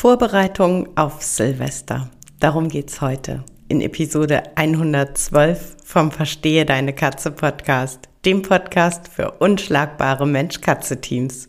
Vorbereitung auf Silvester. Darum geht's heute in Episode 112 vom Verstehe deine Katze Podcast, dem Podcast für unschlagbare Mensch-Katze-Teams.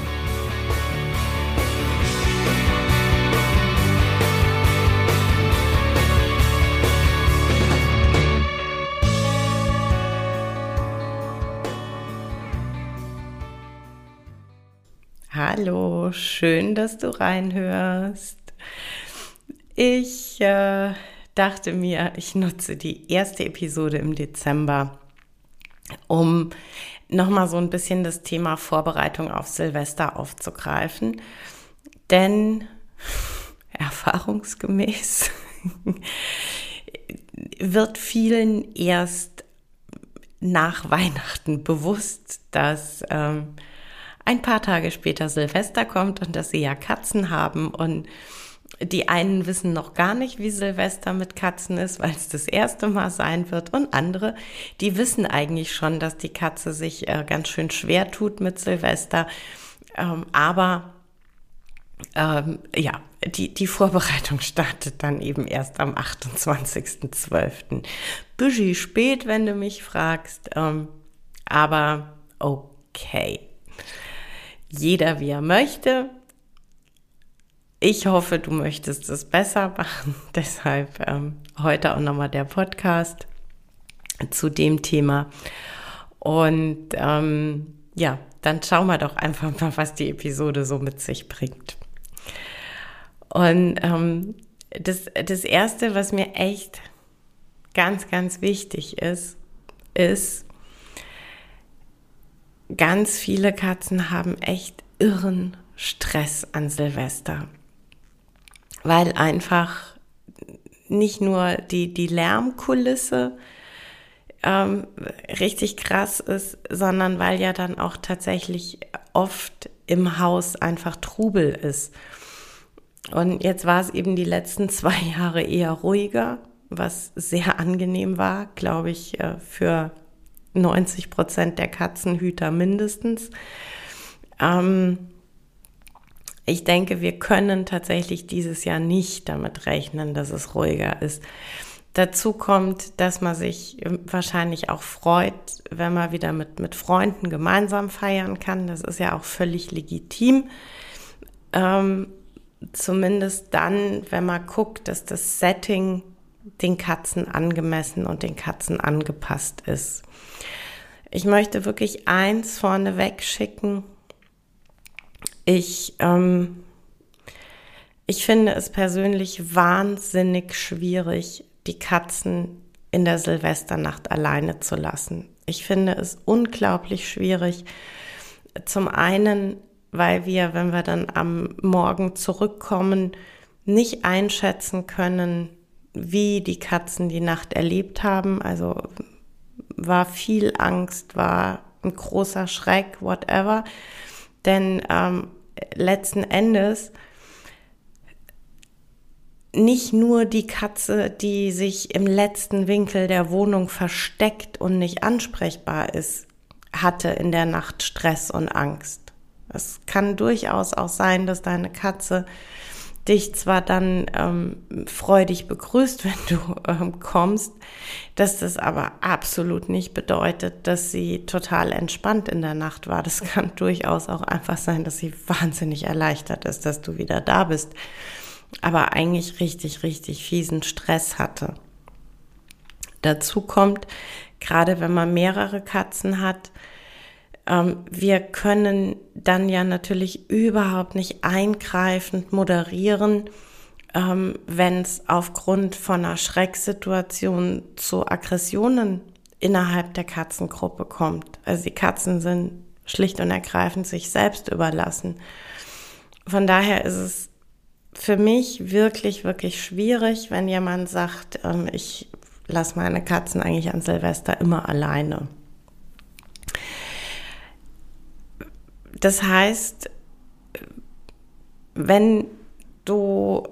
Hallo, schön, dass du reinhörst. Ich äh, dachte mir, ich nutze die erste Episode im Dezember, um nochmal so ein bisschen das Thema Vorbereitung auf Silvester aufzugreifen. Denn erfahrungsgemäß wird vielen erst nach Weihnachten bewusst, dass ähm, ein paar Tage später Silvester kommt und dass sie ja Katzen haben und die einen wissen noch gar nicht, wie Silvester mit Katzen ist, weil es das erste Mal sein wird. Und andere, die wissen eigentlich schon, dass die Katze sich äh, ganz schön schwer tut mit Silvester. Ähm, aber ähm, ja, die, die Vorbereitung startet dann eben erst am 28.12. Büschi spät, wenn du mich fragst. Ähm, aber okay jeder wie er möchte. Ich hoffe, du möchtest es besser machen. Deshalb ähm, heute auch nochmal der Podcast zu dem Thema. Und ähm, ja, dann schauen wir doch einfach mal, was die Episode so mit sich bringt. Und ähm, das, das Erste, was mir echt ganz, ganz wichtig ist, ist, ganz viele Katzen haben echt irren Stress an Silvester, weil einfach nicht nur die, die Lärmkulisse ähm, richtig krass ist, sondern weil ja dann auch tatsächlich oft im Haus einfach Trubel ist. Und jetzt war es eben die letzten zwei Jahre eher ruhiger, was sehr angenehm war, glaube ich, äh, für 90 Prozent der Katzenhüter mindestens. Ähm, ich denke, wir können tatsächlich dieses Jahr nicht damit rechnen, dass es ruhiger ist. Dazu kommt, dass man sich wahrscheinlich auch freut, wenn man wieder mit, mit Freunden gemeinsam feiern kann. Das ist ja auch völlig legitim. Ähm, zumindest dann, wenn man guckt, dass das Setting den Katzen angemessen und den Katzen angepasst ist. Ich möchte wirklich eins vorneweg schicken. Ich, ähm, ich finde es persönlich wahnsinnig schwierig, die Katzen in der Silvesternacht alleine zu lassen. Ich finde es unglaublich schwierig. Zum einen, weil wir, wenn wir dann am Morgen zurückkommen, nicht einschätzen können, wie die Katzen die Nacht erlebt haben. Also war viel Angst, war ein großer Schreck, whatever. Denn ähm, letzten Endes nicht nur die Katze, die sich im letzten Winkel der Wohnung versteckt und nicht ansprechbar ist, hatte in der Nacht Stress und Angst. Es kann durchaus auch sein, dass deine Katze dich zwar dann ähm, freudig begrüßt, wenn du ähm, kommst, dass das aber absolut nicht bedeutet, dass sie total entspannt in der Nacht war. Das kann durchaus auch einfach sein, dass sie wahnsinnig erleichtert ist, dass du wieder da bist, aber eigentlich richtig, richtig fiesen Stress hatte. Dazu kommt, gerade wenn man mehrere Katzen hat, wir können dann ja natürlich überhaupt nicht eingreifend moderieren, ähm, wenn es aufgrund von einer Schrecksituation zu Aggressionen innerhalb der Katzengruppe kommt. Also die Katzen sind schlicht und ergreifend sich selbst überlassen. Von daher ist es für mich wirklich, wirklich schwierig, wenn jemand sagt, ähm, ich lasse meine Katzen eigentlich an Silvester immer alleine. Das heißt, wenn du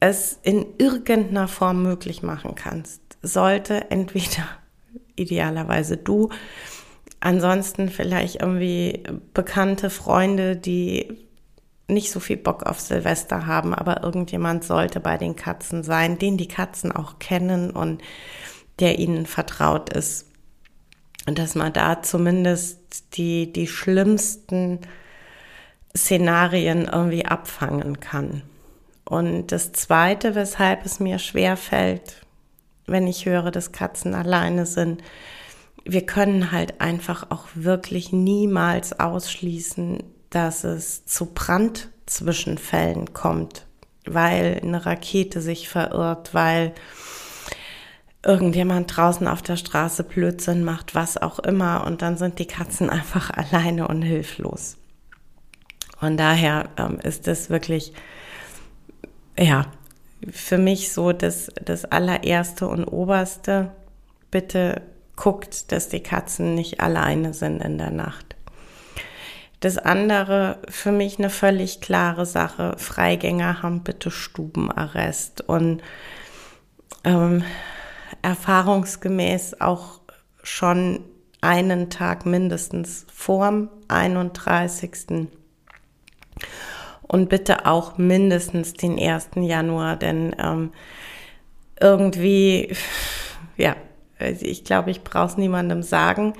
es in irgendeiner Form möglich machen kannst, sollte entweder idealerweise du, ansonsten vielleicht irgendwie bekannte Freunde, die nicht so viel Bock auf Silvester haben, aber irgendjemand sollte bei den Katzen sein, den die Katzen auch kennen und der ihnen vertraut ist. Und dass man da zumindest die, die schlimmsten Szenarien irgendwie abfangen kann. Und das Zweite, weshalb es mir schwer fällt, wenn ich höre, dass Katzen alleine sind, wir können halt einfach auch wirklich niemals ausschließen, dass es zu Brandzwischenfällen kommt, weil eine Rakete sich verirrt, weil irgendjemand draußen auf der Straße Blödsinn macht, was auch immer, und dann sind die Katzen einfach alleine und hilflos. Von daher ähm, ist es wirklich, ja, für mich so das, das allererste und oberste. Bitte guckt, dass die Katzen nicht alleine sind in der Nacht. Das andere, für mich eine völlig klare Sache, Freigänger haben bitte Stubenarrest und ähm, erfahrungsgemäß auch schon einen Tag mindestens vorm 31 und bitte auch mindestens den 1. Januar, denn ähm, irgendwie, ja, ich glaube, ich brauche es niemandem sagen.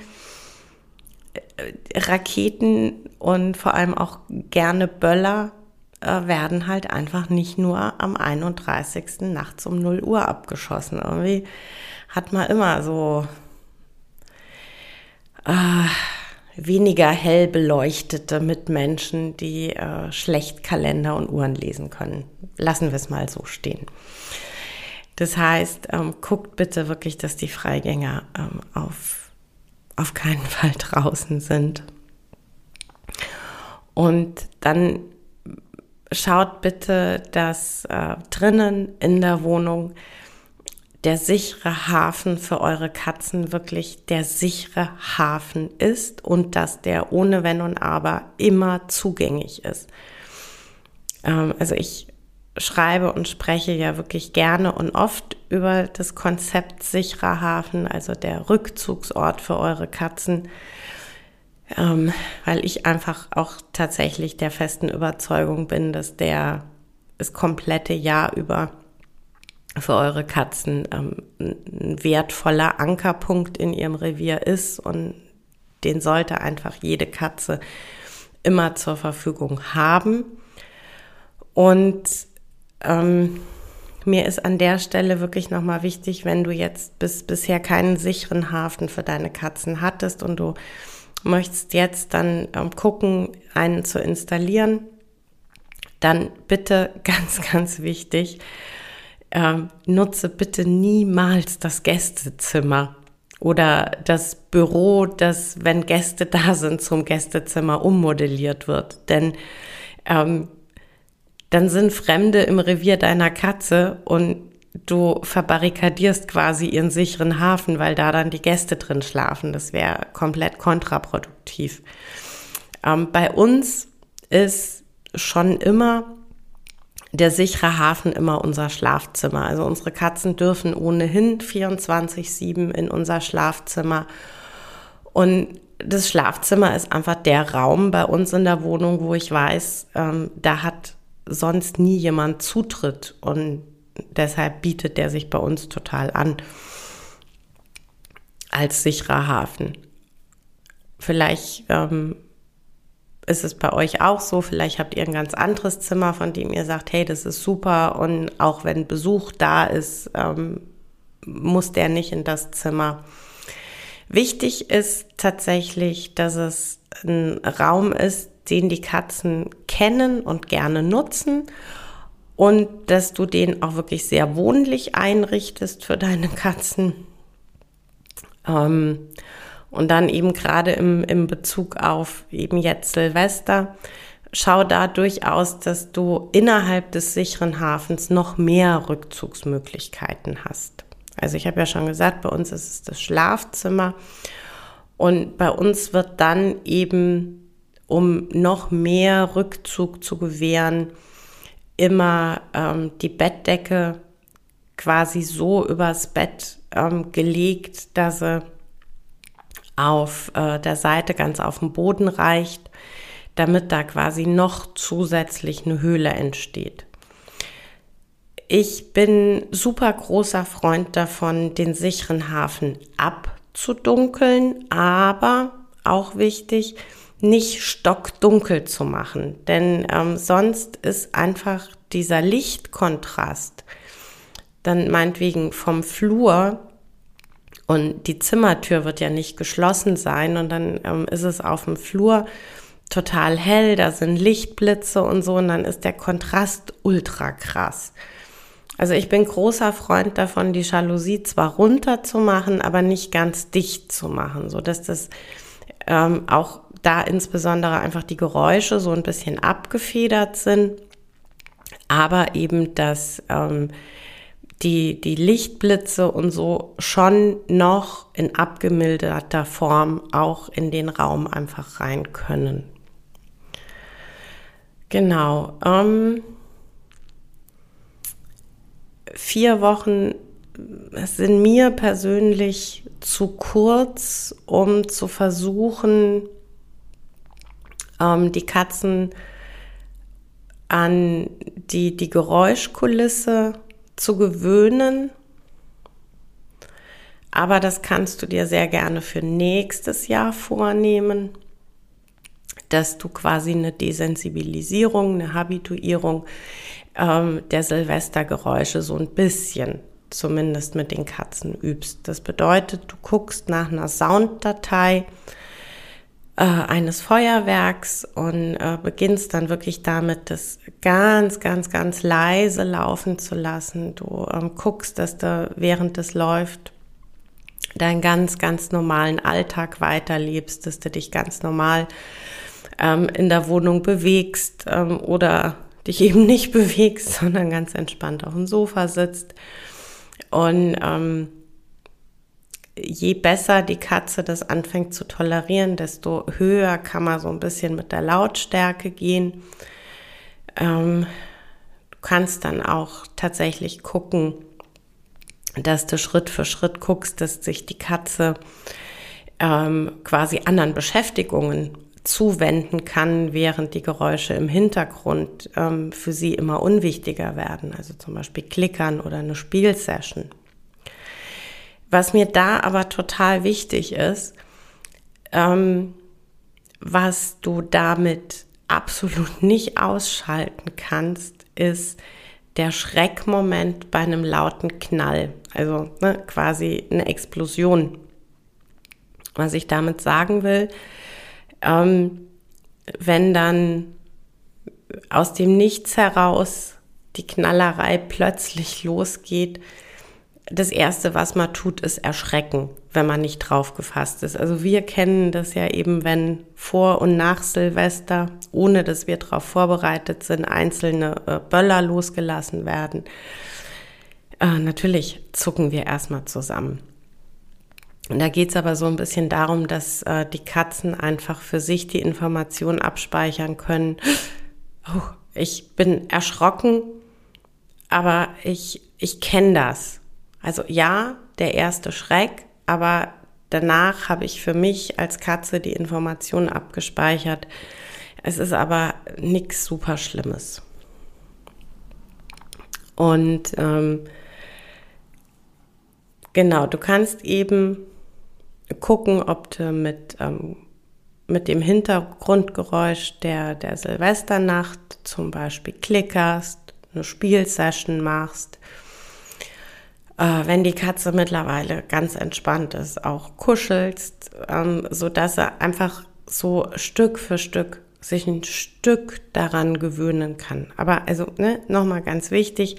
Raketen und vor allem auch gerne Böller äh, werden halt einfach nicht nur am 31. nachts um 0 Uhr abgeschossen. Irgendwie hat man immer so äh, weniger hell beleuchtete Mitmenschen, die äh, schlecht Kalender und Uhren lesen können. Lassen wir es mal so stehen. Das heißt, ähm, guckt bitte wirklich, dass die Freigänger ähm, auf, auf keinen Fall draußen sind. Und dann schaut bitte, dass äh, drinnen in der Wohnung der sichere Hafen für eure Katzen wirklich der sichere Hafen ist und dass der ohne Wenn und Aber immer zugänglich ist. Ähm, also ich schreibe und spreche ja wirklich gerne und oft über das Konzept sicherer Hafen, also der Rückzugsort für eure Katzen, ähm, weil ich einfach auch tatsächlich der festen Überzeugung bin, dass der das komplette Jahr über für eure Katzen ähm, ein wertvoller Ankerpunkt in ihrem Revier ist und den sollte einfach jede Katze immer zur Verfügung haben. Und ähm, mir ist an der Stelle wirklich nochmal wichtig, wenn du jetzt bis bisher keinen sicheren Hafen für deine Katzen hattest und du möchtest jetzt dann ähm, gucken, einen zu installieren, dann bitte ganz, ganz wichtig, ähm, nutze bitte niemals das Gästezimmer oder das Büro, das, wenn Gäste da sind, zum Gästezimmer ummodelliert wird. Denn ähm, dann sind Fremde im Revier deiner Katze und du verbarrikadierst quasi ihren sicheren Hafen, weil da dann die Gäste drin schlafen. Das wäre komplett kontraproduktiv. Ähm, bei uns ist schon immer der sichere Hafen immer unser Schlafzimmer. Also unsere Katzen dürfen ohnehin 24-7 in unser Schlafzimmer. Und das Schlafzimmer ist einfach der Raum bei uns in der Wohnung, wo ich weiß, ähm, da hat sonst nie jemand Zutritt. Und deshalb bietet der sich bei uns total an als sicherer Hafen. Vielleicht ähm, ist es bei euch auch so, vielleicht habt ihr ein ganz anderes Zimmer, von dem ihr sagt, hey, das ist super und auch wenn Besuch da ist, ähm, muss der nicht in das Zimmer. Wichtig ist tatsächlich, dass es ein Raum ist, den die Katzen kennen und gerne nutzen und dass du den auch wirklich sehr wohnlich einrichtest für deine Katzen. Ähm, und dann eben gerade im, im Bezug auf eben jetzt Silvester, schau da durchaus, dass du innerhalb des sicheren Hafens noch mehr Rückzugsmöglichkeiten hast. Also ich habe ja schon gesagt, bei uns ist es das Schlafzimmer und bei uns wird dann eben, um noch mehr Rückzug zu gewähren, immer ähm, die Bettdecke quasi so übers Bett ähm, gelegt, dass sie auf äh, der Seite ganz auf dem Boden reicht, damit da quasi noch zusätzlich eine Höhle entsteht. Ich bin super großer Freund davon, den sicheren Hafen abzudunkeln, aber auch wichtig, nicht stockdunkel zu machen, denn ähm, sonst ist einfach dieser Lichtkontrast dann meinetwegen vom Flur und die Zimmertür wird ja nicht geschlossen sein und dann ähm, ist es auf dem Flur total hell, da sind Lichtblitze und so und dann ist der Kontrast ultra krass. Also ich bin großer Freund davon, die Jalousie zwar runter zu machen, aber nicht ganz dicht zu machen, so dass das ähm, auch da insbesondere einfach die Geräusche so ein bisschen abgefedert sind, aber eben dass ähm, die, die Lichtblitze und so schon noch in abgemilderter Form auch in den Raum einfach rein können. Genau. Ähm, vier Wochen sind mir persönlich zu kurz, um zu versuchen, ähm, die Katzen an die, die Geräuschkulisse zu gewöhnen. Aber das kannst du dir sehr gerne für nächstes Jahr vornehmen, dass du quasi eine Desensibilisierung, eine Habituierung ähm, der Silvestergeräusche so ein bisschen zumindest mit den Katzen übst. Das bedeutet, du guckst nach einer Sounddatei, äh, eines Feuerwerks und äh, beginnst dann wirklich damit, das ganz, ganz, ganz leise laufen zu lassen. Du ähm, guckst, dass du während es läuft deinen ganz, ganz normalen Alltag weiterlebst, dass du dich ganz normal ähm, in der Wohnung bewegst ähm, oder dich eben nicht bewegst, sondern ganz entspannt auf dem Sofa sitzt. Und ähm, je besser die Katze das anfängt zu tolerieren, desto höher kann man so ein bisschen mit der Lautstärke gehen. Ähm, du kannst dann auch tatsächlich gucken, dass du Schritt für Schritt guckst, dass sich die Katze ähm, quasi anderen Beschäftigungen zuwenden kann, während die Geräusche im Hintergrund ähm, für sie immer unwichtiger werden. Also zum Beispiel Klickern oder eine Spielsession. Was mir da aber total wichtig ist, ähm, was du damit absolut nicht ausschalten kannst, ist der Schreckmoment bei einem lauten Knall. Also ne, quasi eine Explosion. Was ich damit sagen will, ähm, wenn dann aus dem Nichts heraus die Knallerei plötzlich losgeht, das Erste, was man tut, ist erschrecken, wenn man nicht drauf gefasst ist. Also wir kennen das ja eben, wenn vor und nach Silvester, ohne dass wir darauf vorbereitet sind, einzelne äh, Böller losgelassen werden. Äh, natürlich zucken wir erstmal zusammen. Und da geht es aber so ein bisschen darum, dass äh, die Katzen einfach für sich die Information abspeichern können. Oh, ich bin erschrocken, aber ich, ich kenne das. Also ja, der erste Schreck, aber danach habe ich für mich als Katze die Information abgespeichert. Es ist aber nichts super Schlimmes. Und ähm, genau, du kannst eben gucken, ob du mit, ähm, mit dem Hintergrundgeräusch der, der Silvesternacht zum Beispiel klickerst, eine Spielsession machst äh, wenn die Katze mittlerweile ganz entspannt ist, auch kuschelst, ähm, so dass er einfach so Stück für Stück sich ein Stück daran gewöhnen kann. Aber also ne, nochmal ganz wichtig,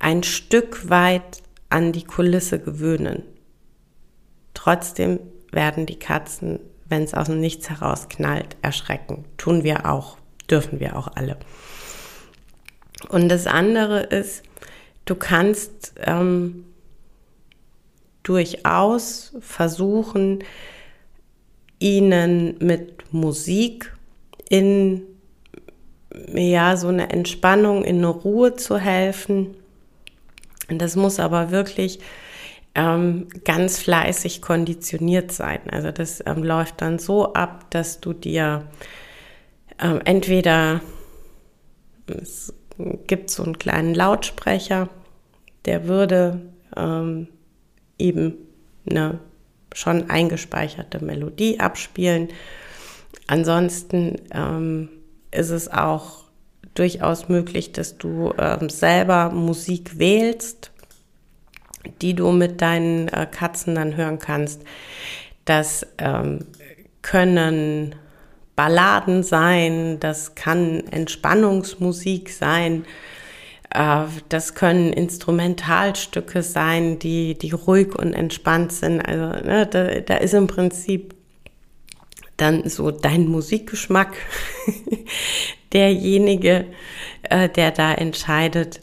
ein Stück weit an die Kulisse gewöhnen. Trotzdem werden die Katzen, wenn es aus dem Nichts heraus knallt, erschrecken. Tun wir auch, dürfen wir auch alle. Und das andere ist, du kannst ähm, durchaus versuchen, ihnen mit Musik in ja so eine Entspannung, in eine Ruhe zu helfen. Das muss aber wirklich ähm, ganz fleißig konditioniert sein. Also das ähm, läuft dann so ab, dass du dir ähm, entweder gibt so einen kleinen Lautsprecher, der würde ähm, eben eine schon eingespeicherte Melodie abspielen. Ansonsten ähm, ist es auch durchaus möglich, dass du ähm, selber Musik wählst, die du mit deinen äh, Katzen dann hören kannst. Das ähm, können Balladen sein, das kann Entspannungsmusik sein, äh, das können Instrumentalstücke sein, die, die ruhig und entspannt sind. Also ne, da, da ist im Prinzip dann so dein Musikgeschmack derjenige, äh, der da entscheidet.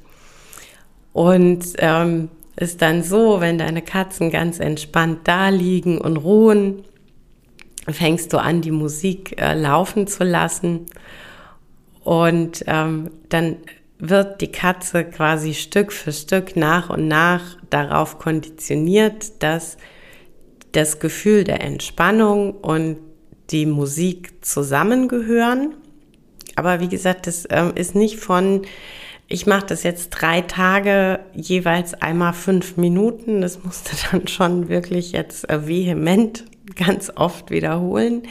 Und ähm, ist dann so, wenn deine Katzen ganz entspannt da liegen und ruhen, fängst du an, die Musik äh, laufen zu lassen. Und ähm, dann wird die Katze quasi Stück für Stück nach und nach darauf konditioniert, dass das Gefühl der Entspannung und die Musik zusammengehören. Aber wie gesagt, das ähm, ist nicht von, ich mache das jetzt drei Tage, jeweils einmal fünf Minuten. Das musste dann schon wirklich jetzt äh, vehement ganz oft wiederholen.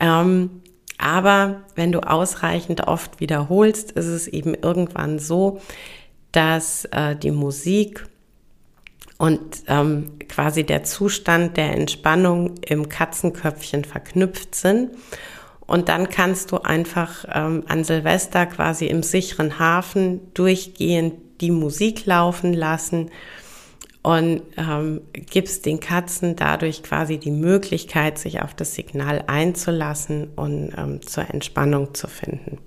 Ähm, aber wenn du ausreichend oft wiederholst, ist es eben irgendwann so, dass äh, die Musik und ähm, quasi der Zustand der Entspannung im Katzenköpfchen verknüpft sind. Und dann kannst du einfach ähm, an Silvester quasi im sicheren Hafen durchgehend die Musik laufen lassen und ähm, gibst den Katzen dadurch quasi die Möglichkeit, sich auf das Signal einzulassen und ähm, zur Entspannung zu finden.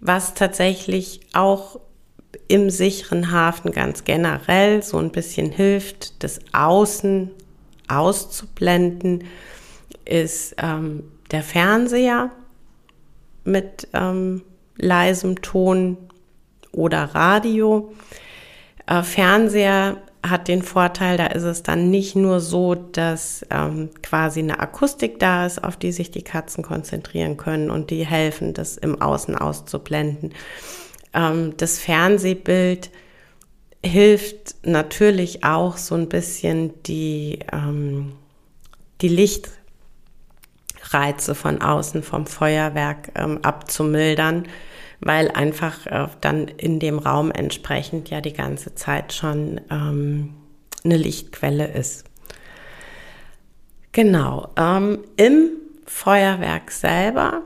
Was tatsächlich auch im sicheren Hafen ganz generell so ein bisschen hilft, das Außen auszublenden, ist ähm, der Fernseher mit ähm, leisem Ton oder Radio. Äh, Fernseher hat den Vorteil, da ist es dann nicht nur so, dass ähm, quasi eine Akustik da ist, auf die sich die Katzen konzentrieren können und die helfen, das im Außen auszublenden. Ähm, das Fernsehbild hilft natürlich auch so ein bisschen die, ähm, die Lichtreize von außen vom Feuerwerk ähm, abzumildern weil einfach äh, dann in dem Raum entsprechend ja die ganze Zeit schon ähm, eine Lichtquelle ist. Genau, ähm, im Feuerwerk selber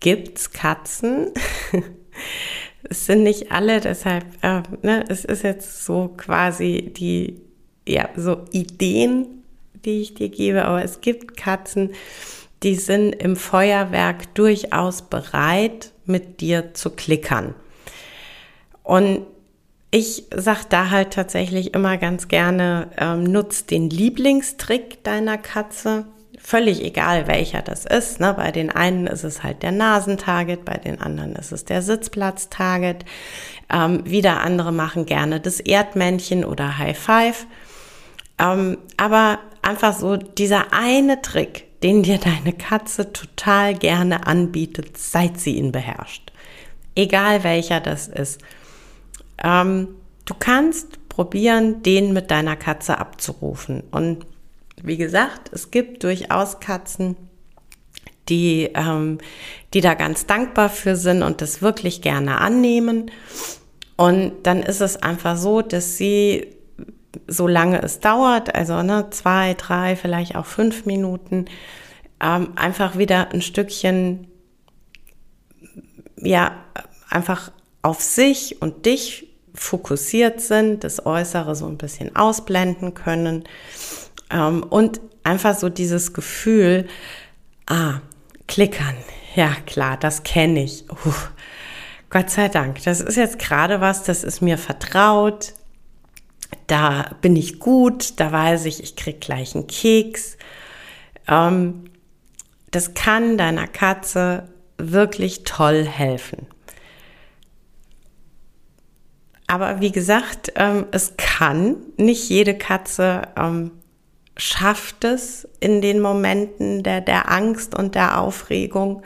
gibt es Katzen. es sind nicht alle, deshalb, äh, ne, es ist jetzt so quasi die, ja, so Ideen, die ich dir gebe, aber es gibt Katzen, die sind im Feuerwerk durchaus bereit, mit dir zu klickern. Und ich sag da halt tatsächlich immer ganz gerne, ähm, nutz den Lieblingstrick deiner Katze. Völlig egal, welcher das ist. Ne? Bei den einen ist es halt der Nasentarget, bei den anderen ist es der Sitzplatztarget. Ähm, wieder andere machen gerne das Erdmännchen oder High Five. Ähm, aber einfach so dieser eine Trick, den dir deine Katze total gerne anbietet, seit sie ihn beherrscht. Egal welcher das ist. Ähm, du kannst probieren, den mit deiner Katze abzurufen. Und wie gesagt, es gibt durchaus Katzen, die, ähm, die da ganz dankbar für sind und das wirklich gerne annehmen. Und dann ist es einfach so, dass sie, solange es dauert, also ne, zwei, drei, vielleicht auch fünf Minuten, ähm, einfach wieder ein Stückchen, ja, einfach auf sich und dich fokussiert sind, das Äußere so ein bisschen ausblenden können ähm, und einfach so dieses Gefühl, ah, klickern, ja klar, das kenne ich. Uh, Gott sei Dank, das ist jetzt gerade was, das ist mir vertraut, da bin ich gut, da weiß ich, ich krieg gleich einen Keks. Ähm, das kann deiner Katze wirklich toll helfen. Aber wie gesagt, ähm, es kann, nicht jede Katze ähm, schafft es in den Momenten der, der Angst und der Aufregung.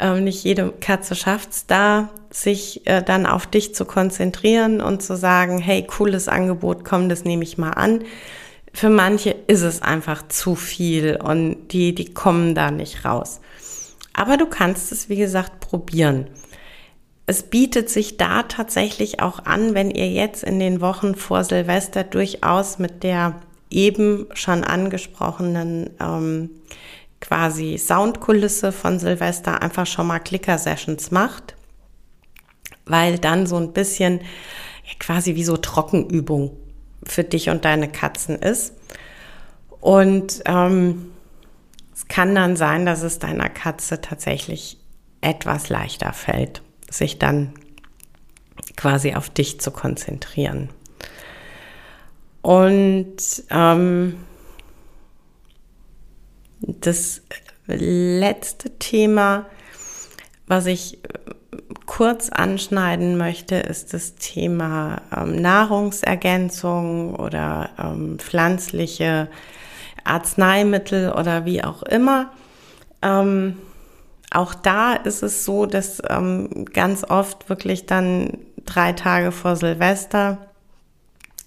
Ähm, nicht jede Katze schafft es da, sich äh, dann auf dich zu konzentrieren und zu sagen, hey, cooles Angebot, komm, das nehme ich mal an. Für manche ist es einfach zu viel und die, die kommen da nicht raus. Aber du kannst es, wie gesagt, probieren es bietet sich da tatsächlich auch an, wenn ihr jetzt in den Wochen vor Silvester durchaus mit der eben schon angesprochenen ähm, quasi Soundkulisse von Silvester einfach schon mal Clicker-Sessions macht, weil dann so ein bisschen ja, quasi wie so Trockenübung für dich und deine Katzen ist. Und ähm, es kann dann sein, dass es deiner Katze tatsächlich etwas leichter fällt sich dann quasi auf dich zu konzentrieren. Und ähm, das letzte Thema, was ich kurz anschneiden möchte, ist das Thema ähm, Nahrungsergänzung oder ähm, pflanzliche Arzneimittel oder wie auch immer. Ähm, auch da ist es so, dass ähm, ganz oft wirklich dann drei Tage vor Silvester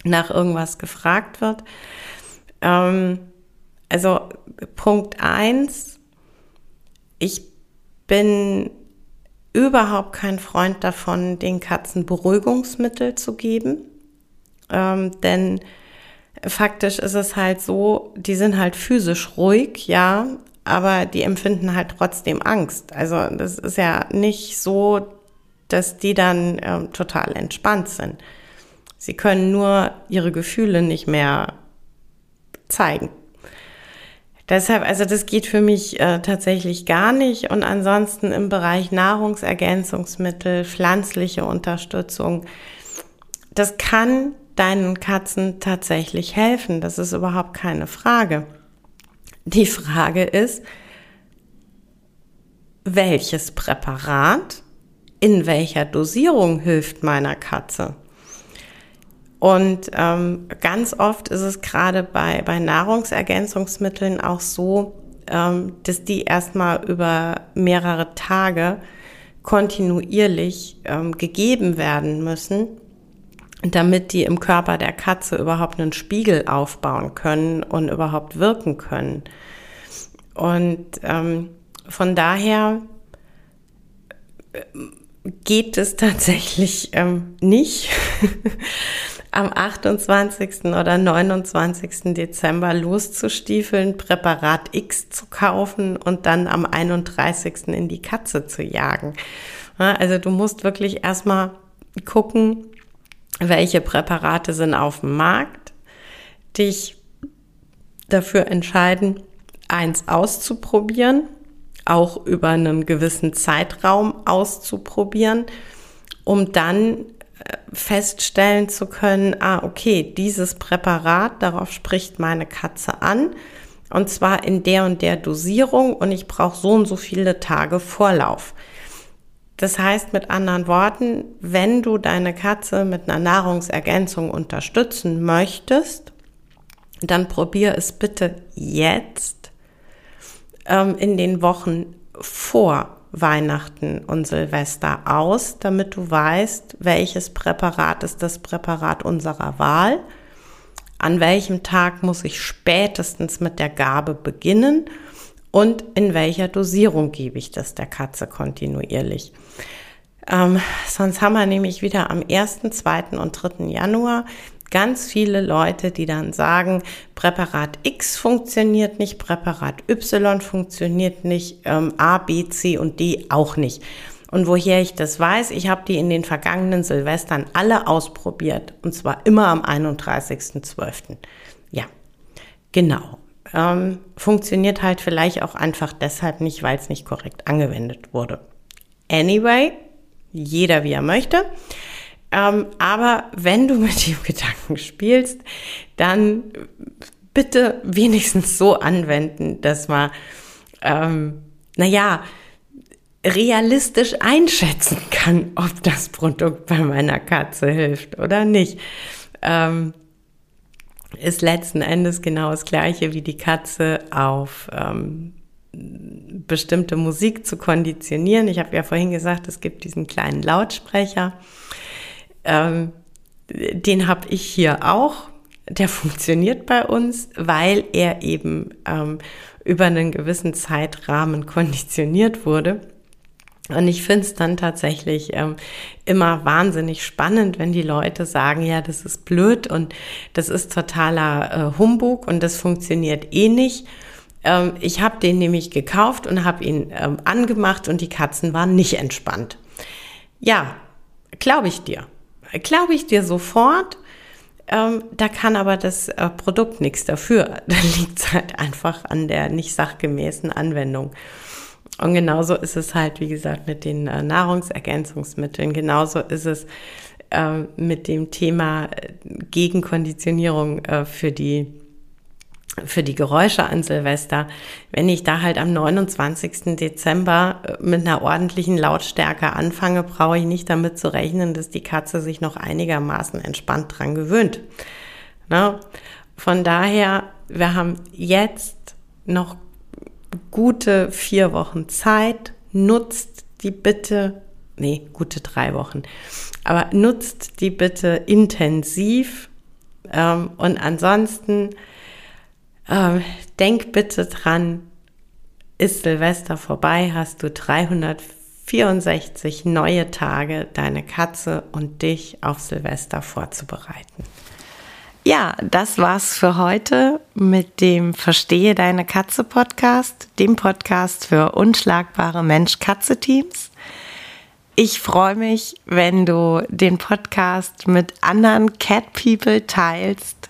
nach irgendwas gefragt wird. Ähm, also Punkt eins: ich bin überhaupt kein Freund davon, den Katzen Beruhigungsmittel zu geben. Ähm, denn faktisch ist es halt so, die sind halt physisch ruhig, ja, aber die empfinden halt trotzdem Angst. Also das ist ja nicht so, dass die dann äh, total entspannt sind. Sie können nur ihre Gefühle nicht mehr zeigen. Deshalb, also das geht für mich äh, tatsächlich gar nicht. Und ansonsten im Bereich Nahrungsergänzungsmittel, pflanzliche Unterstützung, das kann deinen Katzen tatsächlich helfen. Das ist überhaupt keine Frage. Die Frage ist, welches Präparat in welcher Dosierung hilft meiner Katze? Und ähm, ganz oft ist es gerade bei, bei Nahrungsergänzungsmitteln auch so, ähm, dass die erstmal über mehrere Tage kontinuierlich ähm, gegeben werden müssen, damit die im Körper der Katze überhaupt einen Spiegel aufbauen können und überhaupt wirken können. Und ähm, von daher äh, geht es tatsächlich ähm, nicht, am 28. oder 29. Dezember loszustiefeln, Präparat X zu kaufen und dann am 31. in die Katze zu jagen. Also du musst wirklich erstmal gucken, welche Präparate sind auf dem Markt, dich dafür entscheiden, eins auszuprobieren, auch über einen gewissen Zeitraum auszuprobieren, um dann feststellen zu können, ah, okay, dieses Präparat, darauf spricht meine Katze an, und zwar in der und der Dosierung und ich brauche so und so viele Tage Vorlauf. Das heißt mit anderen Worten, wenn du deine Katze mit einer Nahrungsergänzung unterstützen möchtest, dann probier es bitte jetzt ähm, in den Wochen vor Weihnachten und Silvester aus, damit du weißt, welches Präparat ist das Präparat unserer Wahl, an welchem Tag muss ich spätestens mit der Gabe beginnen und in welcher Dosierung gebe ich das der Katze kontinuierlich. Ähm, sonst haben wir nämlich wieder am 1., 2. und 3. Januar ganz viele Leute, die dann sagen, Präparat X funktioniert nicht, Präparat Y funktioniert nicht, ähm, A, B, C und D auch nicht. Und woher ich das weiß, ich habe die in den vergangenen Silvestern alle ausprobiert. Und zwar immer am 31.12. Ja, genau. Ähm, funktioniert halt vielleicht auch einfach deshalb nicht, weil es nicht korrekt angewendet wurde. Anyway, jeder wie er möchte. Ähm, aber wenn du mit dem Gedanken spielst, dann bitte wenigstens so anwenden, dass man, ähm, naja, realistisch einschätzen kann, ob das Produkt bei meiner Katze hilft oder nicht. Ähm, ist letzten Endes genau das gleiche wie die Katze auf ähm, bestimmte Musik zu konditionieren. Ich habe ja vorhin gesagt, es gibt diesen kleinen Lautsprecher. Ähm, den habe ich hier auch. Der funktioniert bei uns, weil er eben ähm, über einen gewissen Zeitrahmen konditioniert wurde. Und ich finde es dann tatsächlich ähm, immer wahnsinnig spannend, wenn die Leute sagen, ja, das ist blöd und das ist totaler äh, Humbug und das funktioniert eh nicht. Ähm, ich habe den nämlich gekauft und habe ihn ähm, angemacht und die Katzen waren nicht entspannt. Ja, glaube ich dir. Glaube ich dir sofort. Ähm, da kann aber das äh, Produkt nichts dafür. Da liegt es halt einfach an der nicht sachgemäßen Anwendung. Und genauso ist es halt, wie gesagt, mit den äh, Nahrungsergänzungsmitteln. Genauso ist es äh, mit dem Thema äh, Gegenkonditionierung äh, für die für die Geräusche an Silvester, wenn ich da halt am 29. Dezember äh, mit einer ordentlichen Lautstärke anfange, brauche ich nicht damit zu rechnen, dass die Katze sich noch einigermaßen entspannt dran gewöhnt. Na? Von daher, wir haben jetzt noch gute vier Wochen Zeit, nutzt die bitte, nee, gute drei Wochen, aber nutzt die bitte intensiv ähm, und ansonsten ähm, denk bitte dran, ist Silvester vorbei, hast du 364 neue Tage, deine Katze und dich auf Silvester vorzubereiten. Ja, das war's für heute mit dem Verstehe deine Katze Podcast, dem Podcast für unschlagbare Mensch-Katze-Teams. Ich freue mich, wenn du den Podcast mit anderen Cat People teilst,